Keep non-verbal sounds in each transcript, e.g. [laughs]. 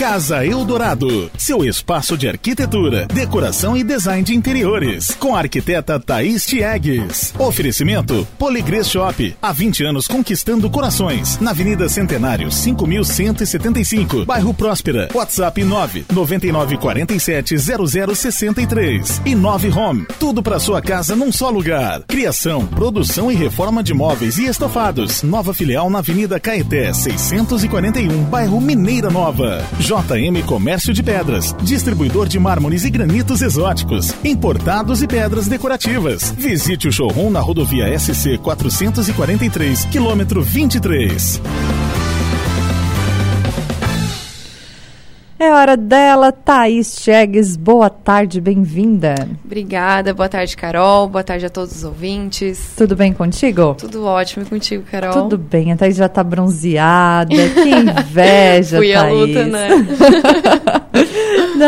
Casa Eldorado, seu espaço de arquitetura, decoração e design de interiores, com a arquiteta Thaís Tiegues. Oferecimento Poligrês Shop, há 20 anos conquistando corações, na Avenida Centenário, 5175, bairro Próspera. WhatsApp 9 9947 0063 e 9 Home, tudo para sua casa num só lugar. Criação, produção e reforma de móveis e estofados. Nova filial na Avenida Caeté, 641, bairro Mineira Nova. JM Comércio de Pedras, distribuidor de mármores e granitos exóticos, importados e pedras decorativas. Visite o showroom na rodovia SC 443, quilômetro 23. É hora dela, Thaís Chegues. Boa tarde, bem-vinda. Obrigada, boa tarde, Carol. Boa tarde a todos os ouvintes. Tudo bem contigo? Tudo ótimo e contigo, Carol? Tudo bem, a Thaís já tá bronzeada. Que inveja, [laughs] Fui Thaís. a luta, né? [laughs]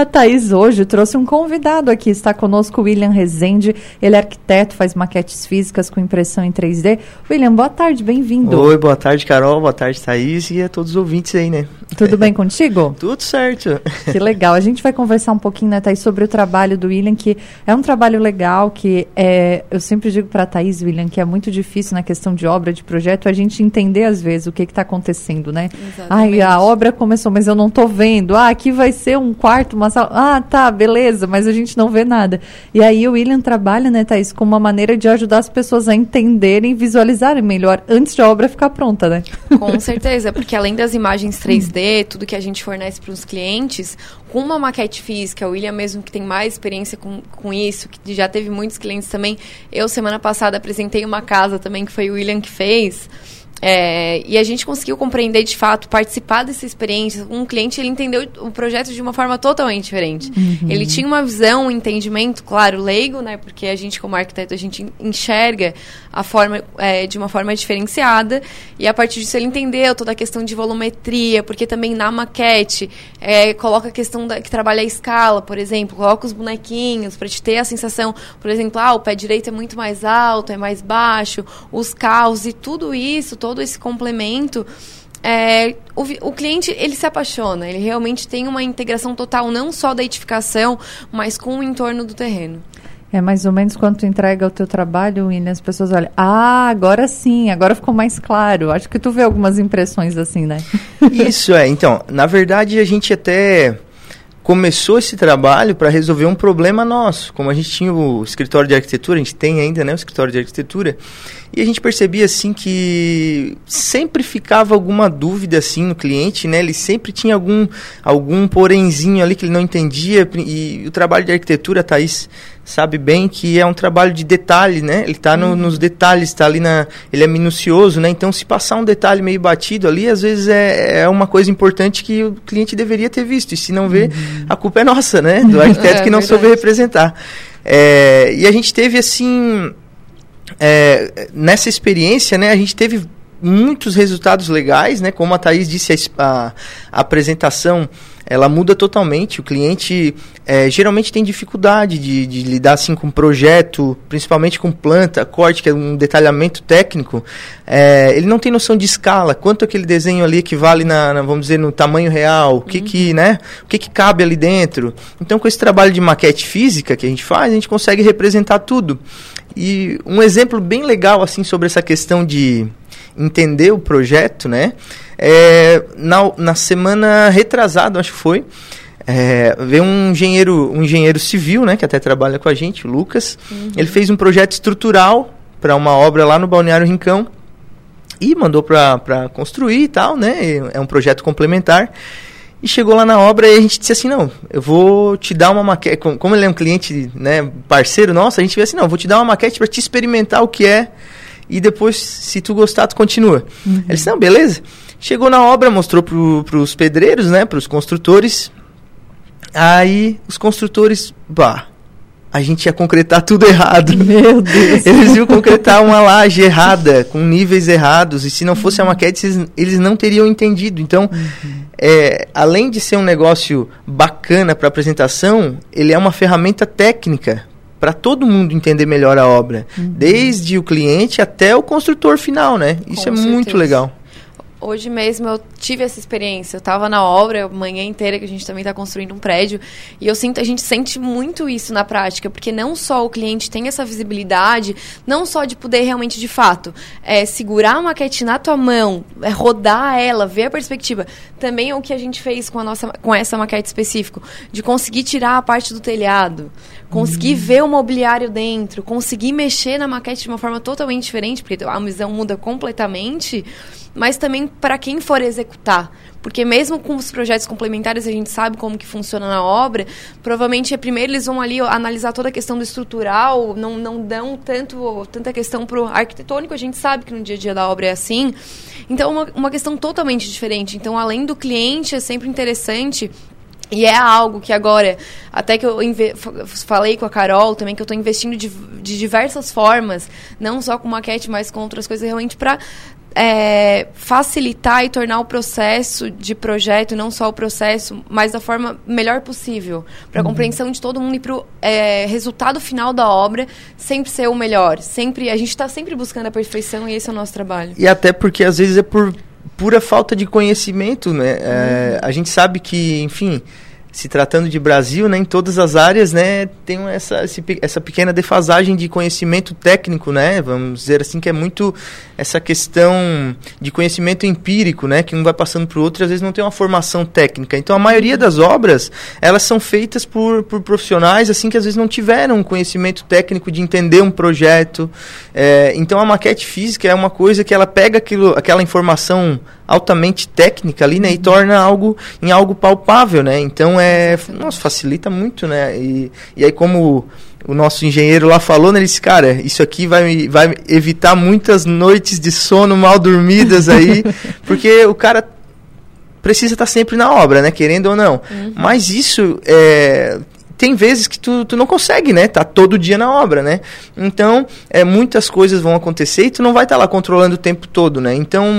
A Thaís hoje trouxe um convidado aqui. Está conosco o William Rezende. Ele é arquiteto, faz maquetes físicas com impressão em 3D. William, boa tarde, bem-vindo. Oi, boa tarde, Carol. Boa tarde, Thaís. E a todos os ouvintes aí, né? Tudo bem contigo? [laughs] Tudo certo. Que legal. A gente vai conversar um pouquinho, né, Thaís, sobre o trabalho do William, que é um trabalho legal, que é, eu sempre digo para a Thaís, William, que é muito difícil na questão de obra, de projeto, a gente entender às vezes o que está acontecendo, né? Exatamente. Ai, a obra começou, mas eu não estou vendo. Ah, aqui vai ser um quarto, uma sala. Ah, tá, beleza, mas a gente não vê nada. E aí o William trabalha, né, Thaís, com uma maneira de ajudar as pessoas a entenderem, visualizarem melhor antes de a obra ficar pronta, né? Com certeza, porque além das imagens 3D, tudo que a gente fornece para os clientes, com uma maquete física, o William mesmo que tem mais experiência com, com isso, que já teve muitos clientes também. Eu, semana passada, apresentei uma casa também que foi o William que fez. É, e a gente conseguiu compreender de fato, participar dessa experiência. Um cliente ele entendeu o projeto de uma forma totalmente diferente. Ele tinha uma visão, um entendimento, claro, leigo, né? Porque a gente, como arquiteto, a gente enxerga a forma é, de uma forma diferenciada. E a partir disso ele entendeu toda a questão de volumetria, porque também na maquete é, coloca a questão da, que trabalha a escala, por exemplo, coloca os bonequinhos para te ter a sensação, por exemplo, ah, o pé direito é muito mais alto, é mais baixo, os carros e tudo isso, todo esse complemento. É, o, o cliente ele se apaixona, ele realmente tem uma integração total não só da edificação, mas com o entorno do terreno. É mais ou menos quando tu entrega o teu trabalho, William, as pessoas olham, ah, agora sim, agora ficou mais claro. Acho que tu vê algumas impressões assim, né? [laughs] Isso é. Então, na verdade, a gente até começou esse trabalho para resolver um problema nosso. Como a gente tinha o escritório de arquitetura, a gente tem ainda, né, o escritório de arquitetura, e a gente percebia assim que sempre ficava alguma dúvida assim no cliente, né? Ele sempre tinha algum algum porenzinho ali que ele não entendia e o trabalho de arquitetura, Thaís sabe bem que é um trabalho de detalhe, né? Ele está no, nos detalhes, está ali na, ele é minucioso, né? Então se passar um detalhe meio batido ali, às vezes é, é uma coisa importante que o cliente deveria ter visto. E se não vê, a culpa é nossa, né? Do [laughs] arquiteto É que não soube verdade. representar. É, e a gente teve assim é, nessa experiência, né, a gente teve muitos resultados legais, né? Como a Thaís disse, a, a apresentação ela muda totalmente. O cliente é, geralmente tem dificuldade de, de lidar assim com projeto, principalmente com planta, corte, que é um detalhamento técnico. É, ele não tem noção de escala, quanto aquele desenho ali equivale na, na, vamos dizer, no tamanho real, o que que, né? O que que cabe ali dentro. Então, com esse trabalho de maquete física que a gente faz, a gente consegue representar tudo. E um exemplo bem legal assim sobre essa questão de entender o projeto, né? É, na, na semana retrasada, acho que foi, é, veio um engenheiro, um engenheiro civil, né, que até trabalha com a gente, o Lucas. Ele fez um projeto estrutural para uma obra lá no Balneário Rincão e mandou para construir e tal, né? É um projeto complementar. E chegou lá na obra e a gente disse assim, não, eu vou te dar uma maquete, como ele é um cliente, né, parceiro nosso, a gente disse assim, não, eu vou te dar uma maquete para te experimentar o que é e depois, se tu gostar, tu continua. Ele disse, não, beleza. Chegou na obra, mostrou para os pedreiros, né, para os construtores. Aí os construtores, bah, a gente ia concretar tudo errado. [laughs] Meu Deus. Eles iam concretar uma laje errada, com níveis errados, e se não fosse a maquete, eles, eles não teriam entendido. Então, é, além de ser um negócio bacana para apresentação, ele é uma ferramenta técnica para todo mundo entender melhor a obra, desde o cliente até o construtor final, né? Isso Com é muito certeza. legal. Hoje mesmo eu tive essa experiência. Eu estava na obra a manhã inteira, que a gente também está construindo um prédio, e eu sinto, a gente sente muito isso na prática, porque não só o cliente tem essa visibilidade, não só de poder realmente, de fato, é, segurar a maquete na tua mão, é, rodar ela, ver a perspectiva. Também é o que a gente fez com, a nossa, com essa maquete específico, de conseguir tirar a parte do telhado, conseguir uhum. ver o mobiliário dentro, conseguir mexer na maquete de uma forma totalmente diferente, porque a visão muda completamente mas também para quem for executar. Porque mesmo com os projetos complementares, a gente sabe como que funciona na obra, provavelmente é primeiro eles vão ali analisar toda a questão do estrutural, não, não dão tanto, tanta questão para o arquitetônico, a gente sabe que no dia a dia da obra é assim. Então, uma, uma questão totalmente diferente. Então, além do cliente, é sempre interessante e é algo que agora, até que eu falei com a Carol também, que eu estou investindo de, de, diversas formas, não só com maquete, mas com outras coisas, realmente para é, facilitar e tornar o processo de projeto, não só o processo, mas da forma melhor possível, para a uhum. compreensão de todo mundo e para o é, resultado final da obra sempre ser o melhor. Sempre, a gente está sempre buscando a perfeição e esse é o nosso trabalho. E até porque às vezes é por pura falta de conhecimento, né? É, uhum. A gente sabe que, enfim, se tratando de Brasil, né, em todas as áreas, né, tem essa, essa pequena defasagem de conhecimento técnico, né, vamos dizer assim, que é muito essa questão de conhecimento empírico, né, que um vai passando para o outro e às vezes não tem uma formação técnica. Então, a maioria das obras, elas são feitas por, por profissionais, assim, que às vezes não tiveram conhecimento técnico de entender um projeto. É, então, a maquete física é uma coisa que ela pega aquilo, aquela informação altamente técnica ali, né, e torna algo em algo palpável, né. Então, é é, nossa, facilita muito, né? E, e aí, como o nosso engenheiro lá falou, né, ele disse, cara, isso aqui vai, vai evitar muitas noites de sono mal dormidas aí, [laughs] porque o cara precisa estar sempre na obra, né, querendo ou não. Uhum. Mas isso é, tem vezes que tu, tu não consegue, né? Tá todo dia na obra, né? Então, é, muitas coisas vão acontecer e tu não vai estar tá lá controlando o tempo todo, né? Então,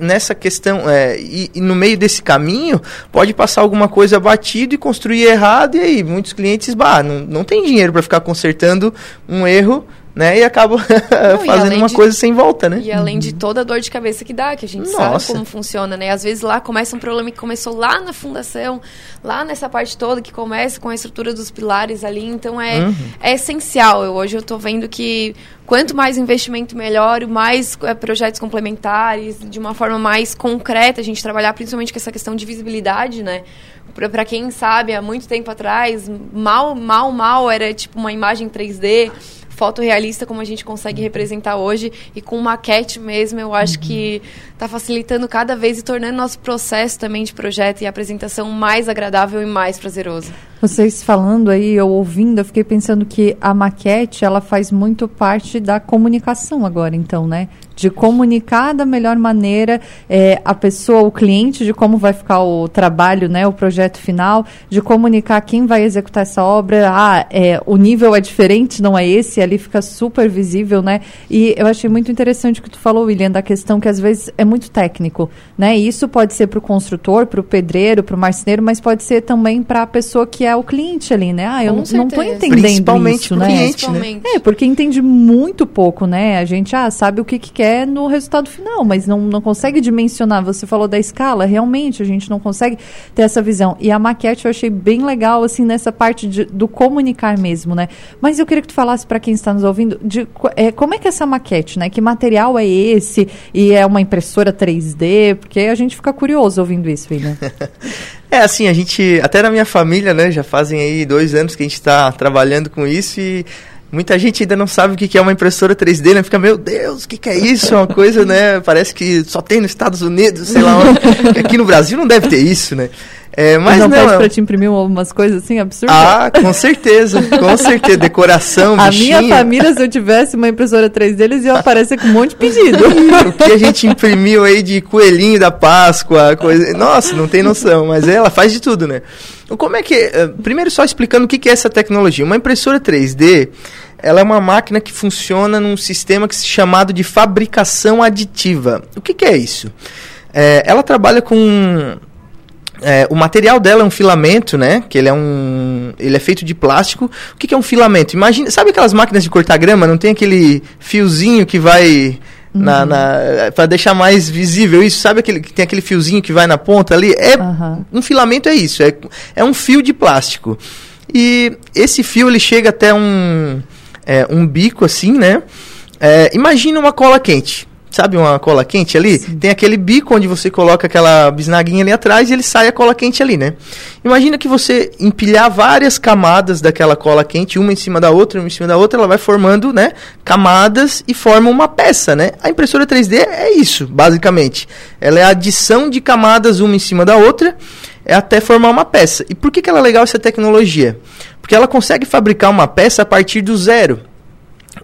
nessa questão, é, e, e, no meio desse caminho, pode passar alguma coisa batido e construir errado, e aí muitos clientes, bah, não, não tem dinheiro para ficar consertando um erro né? E acaba [laughs] fazendo uma de, coisa sem volta, né? E além de toda a dor de cabeça que dá, que a gente Nossa. sabe como funciona, né? Às vezes lá começa um problema que começou lá na fundação, lá nessa parte toda que começa com a estrutura dos pilares ali, então é, uhum. é essencial. Eu, hoje eu estou vendo que quanto mais investimento melhor, mais é, projetos complementares, de uma forma mais concreta, a gente trabalhar principalmente com essa questão de visibilidade, né? Para quem sabe, há muito tempo atrás, mal, mal, mal era tipo uma imagem 3D fotorrealista como a gente consegue representar hoje. E com maquete mesmo, eu acho que está facilitando cada vez e tornando nosso processo também de projeto e apresentação mais agradável e mais prazeroso. Vocês falando aí, eu ouvindo, eu fiquei pensando que a maquete, ela faz muito parte da comunicação agora, então, né? De comunicar da melhor maneira é, a pessoa, o cliente, de como vai ficar o trabalho, né? O projeto final, de comunicar quem vai executar essa obra. Ah, é, o nível é diferente, não é esse, ali fica super visível, né? E eu achei muito interessante o que tu falou, William, da questão que às vezes é muito técnico, né? E isso pode ser para o construtor, para o pedreiro, para o marceneiro, mas pode ser também para a pessoa que é o cliente ali, né? Ah, eu não, não tô entendendo Principalmente isso, né? Cliente, né? É, porque entende muito pouco, né? A gente ah, sabe o que, que quer no resultado final, mas não, não consegue dimensionar. Você falou da escala, realmente a gente não consegue ter essa visão. E a maquete eu achei bem legal, assim, nessa parte de, do comunicar mesmo, né? Mas eu queria que tu falasse para quem está nos ouvindo de é, como é que é essa maquete, né? Que material é esse? E é uma impressora 3D? Porque a gente fica curioso ouvindo isso, William. [laughs] É, assim, a gente, até na minha família, né, já fazem aí dois anos que a gente está trabalhando com isso e muita gente ainda não sabe o que é uma impressora 3D, né? Fica, meu Deus, o que, é isso? É uma coisa, né? Parece que só tem nos Estados Unidos, sei lá. Aqui no Brasil não deve ter isso, né? É, mas não, não pede é pra te imprimir algumas coisas assim absurdas? Ah, com certeza, com [laughs] certeza. Decoração, A minha família, se eu tivesse uma impressora 3D, eles iam aparecer com um monte de pedido. [laughs] o que a gente imprimiu aí de coelhinho da Páscoa, coisa... Nossa, não tem noção, mas ela faz de tudo, né? Como é que... Eh, primeiro só explicando o que é essa tecnologia. Uma impressora 3D, ela é uma máquina que funciona num sistema que é chamado de fabricação aditiva. O que, que é isso? É, ela trabalha com é, o material dela é um filamento, né? Que ele é um. Ele é feito de plástico. O que, que é um filamento? Imagina, sabe aquelas máquinas de cortar grama? Não tem aquele fiozinho que vai na, na para deixar mais visível isso. Sabe aquele que tem aquele fiozinho que vai na ponta ali? É Aham. um filamento é isso, é, é um fio de plástico. E esse fio ele chega até um é, um bico assim, né? É, imagina uma cola quente. Sabe uma cola quente ali? Tem aquele bico onde você coloca aquela bisnaguinha ali atrás e ele sai a cola quente ali, né? Imagina que você empilhar várias camadas daquela cola quente, uma em cima da outra, uma em cima da outra, ela vai formando, né, camadas e forma uma peça, né? A impressora 3D é isso, basicamente. Ela é a adição de camadas uma em cima da outra, é até formar uma peça. E por que, que ela é legal essa tecnologia? Porque ela consegue fabricar uma peça a partir do zero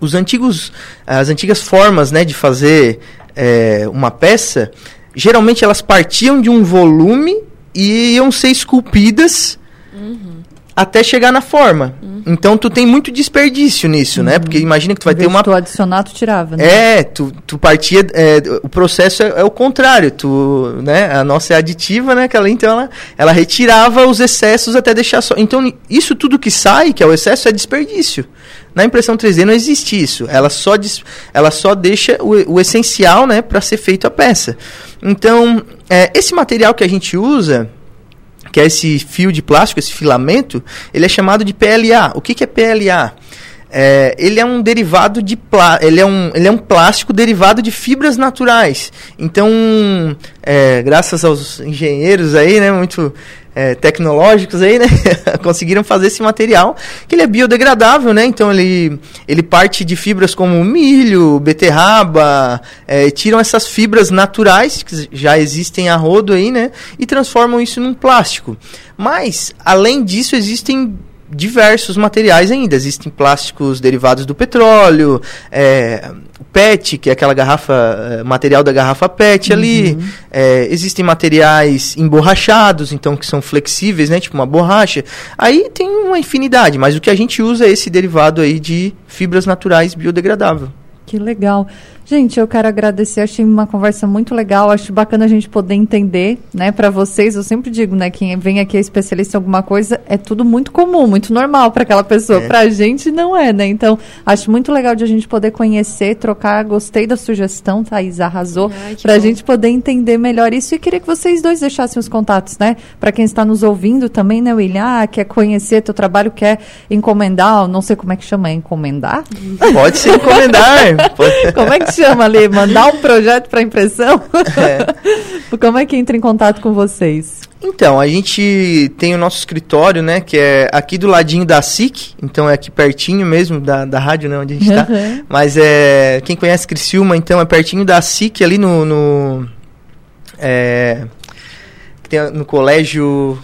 os antigos, as antigas formas né, de fazer é, uma peça, geralmente elas partiam de um volume e iam ser esculpidas até chegar na forma. Então tu tem muito desperdício nisso, né? Porque imagina que tu vai ter uma tu adicionar, tu tirava, né? é, tu, tu partia. é, o processo é, é o contrário. Tu, né, a nossa é aditiva, né? Que ela, então ela, ela retirava os excessos até deixar só. Então, isso tudo que sai, que é o excesso, é desperdício. Na impressão 3D não existe isso. Ela só, dis- ela só deixa o, o essencial né, para ser feito a peça. Então, é, esse material que a gente usa que é esse fio de plástico, esse filamento, ele é chamado de PLA. O que, que é PLA? É, ele é um derivado de plá ele é um, ele é um plástico derivado de fibras naturais. Então, é, graças aos engenheiros aí, né, muito é, tecnológicos aí, né, [laughs] conseguiram fazer esse material que ele é biodegradável, né? Então ele ele parte de fibras como milho, beterraba, é, tiram essas fibras naturais que já existem a rodo aí, né, e transformam isso num plástico. Mas além disso existem diversos materiais ainda. Existem plásticos derivados do petróleo, é, o PET, que é aquela garrafa, é, material da garrafa PET ali. É, existem materiais emborrachados, então que são flexíveis, né? Tipo uma borracha. Aí tem uma infinidade, mas o que a gente usa é esse derivado aí de fibras naturais biodegradável. Que legal. Gente, eu quero agradecer, achei uma conversa muito legal, acho bacana a gente poder entender, né, para vocês, eu sempre digo, né, quem vem aqui é especialista em alguma coisa, é tudo muito comum, muito normal para aquela pessoa, É. pra gente não é, né? Então, acho muito legal de a gente poder conhecer, trocar, gostei da sugestão, Thaís arrasou, pra bom. gente poder entender melhor isso e queria que vocês dois deixassem os contatos, né, para quem está nos ouvindo também, né, William, ah, quer conhecer teu trabalho, quer encomendar, não sei como é que chama, é encomendar? Pode se encomendar. pode- [laughs] Como é que chama ali? Mandar um projeto para impressão? [laughs] É. Como é que entra em contato com vocês? Então, a gente tem o nosso escritório, né, que é aqui do ladinho da SIC, então é aqui pertinho mesmo da, da rádio, né, onde a gente está. Uhum. Mas é, quem conhece Criciúma, então é pertinho da SIC, ali no, no é, tem no colégio,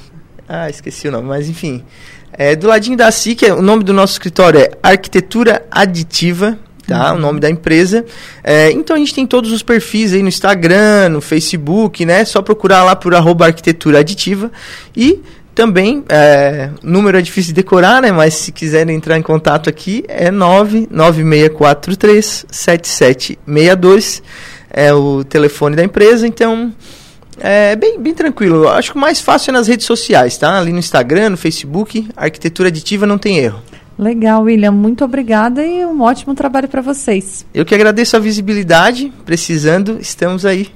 ah, esqueci o nome, mas enfim, é do ladinho da SIC, é- o nome do nosso escritório é Arquitetura Aditiva, tá? O nome da empresa. É, então a gente tem todos os perfis aí no Instagram, no Facebook, né? Só procurar lá por arroba arquitetura aditiva. E também, é, número é difícil de decorar, né? Mas se quiserem entrar em contato aqui, é 99643 7762. É o telefone da empresa, então é bem, bem tranquilo. Eu Acho que o mais fácil é nas redes sociais, tá? Ali no Instagram, no Facebook, arquitetura aditiva não tem erro. Legal, William. Muito obrigada e um ótimo trabalho para vocês. Eu que agradeço a visibilidade, precisando, estamos aí.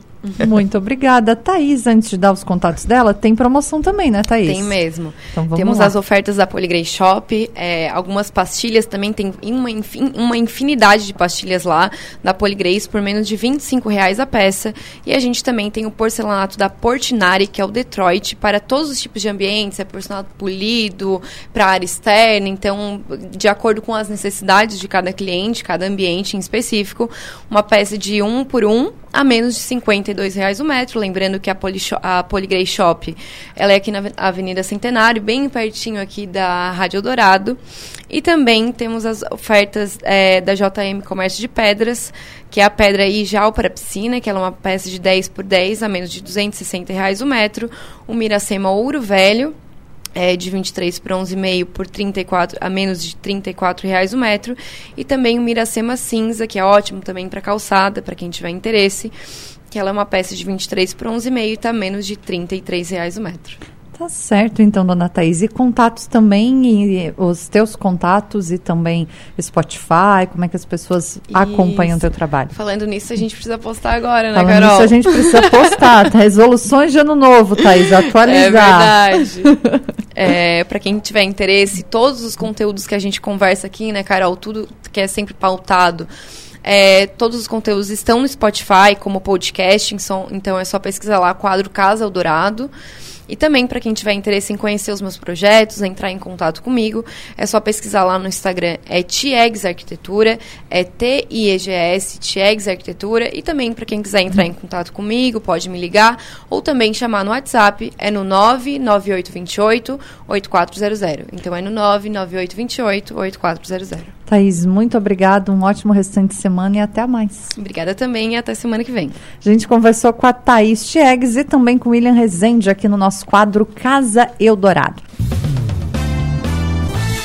Muito obrigada. Thaís, antes de dar os contatos dela, tem promoção também, né, Thaís? Tem mesmo. Então vamos Temos lá. as ofertas da Poligrey Shop, é, algumas pastilhas também, tem uma, infin- uma infinidade de pastilhas lá da Poligrace por menos de 25 reais a peça. E a gente também tem o porcelanato da Portinari, que é o Detroit, para todos os tipos de ambientes, é porcelanato polido, para área externa, então, de acordo com as necessidades de cada cliente, cada ambiente em específico, uma peça de um por um a menos de 52 reais o metro. Lembrando que a, Polisho- a Poligrey Shop ela é aqui na Avenida Centenário, bem pertinho aqui da Rádio Dourado. E também temos as ofertas é, da JM Comércio de Pedras, que é a pedra Ijal para piscina, que ela é uma peça de 10 por 10 a menos de 260 reais o metro. O Miracema Ouro Velho, é, de 23 por 11,5 por 34 a menos de 34 reais o metro e também o Miracema cinza que é ótimo também para calçada para quem tiver interesse que ela é uma peça de 23 por 11,5 e está menos de 33 reais o metro Tá certo, então, dona Thaís. E contatos também, e os teus contatos e também Spotify, como é que as pessoas Isso. acompanham o teu trabalho? Falando nisso, a gente precisa postar agora, né, Falando Carol? nisso, a gente precisa postar. [laughs] Resoluções de ano novo, Thaís, atualizar. É verdade. [laughs] é, para quem tiver interesse, todos os conteúdos que a gente conversa aqui, né, Carol, tudo que é sempre pautado é, todos os conteúdos estão no Spotify como podcast, então é só pesquisar lá quadro Casa Eldorado. E também, para quem tiver interesse em conhecer os meus projetos, entrar em contato comigo, é só pesquisar lá no Instagram, é Tiegs Arquitetura, é T-I-E-G-S, Tiegs Arquitetura. E também, para quem quiser entrar em contato comigo, pode me ligar ou também chamar no WhatsApp, é no 99828 8400. Então, é no 99828 8400. Thaís, muito obrigada, um ótimo restante de semana e até mais. Obrigada também e até semana que vem. A gente conversou com a Thaís Tiegues e também com o William Rezende aqui no nosso quadro Casa Eldorado.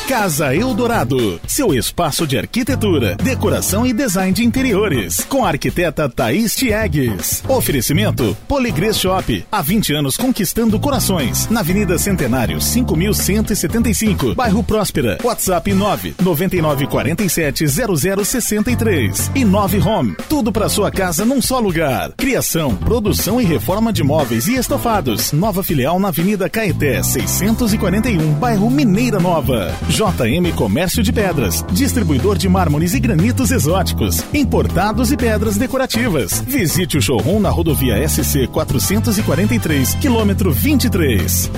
Casa Eldorado, seu espaço de arquitetura, decoração e design de interiores, com a arquiteta Thaís Tiegues. Oferecimento Poligrês Shop, há 20 anos conquistando corações, na Avenida Centenário, 5175, bairro Próspera. WhatsApp 9 9947 0063 e 9 Home, tudo para sua casa num só lugar. Criação, produção e reforma de móveis e estofados. Nova filial na Avenida Caeté, 641, bairro Mineira Nova. JM Comércio de Pedras, distribuidor de mármores e granitos exóticos, importados e pedras decorativas. Visite o showroom na rodovia SC 443, quilômetro 23.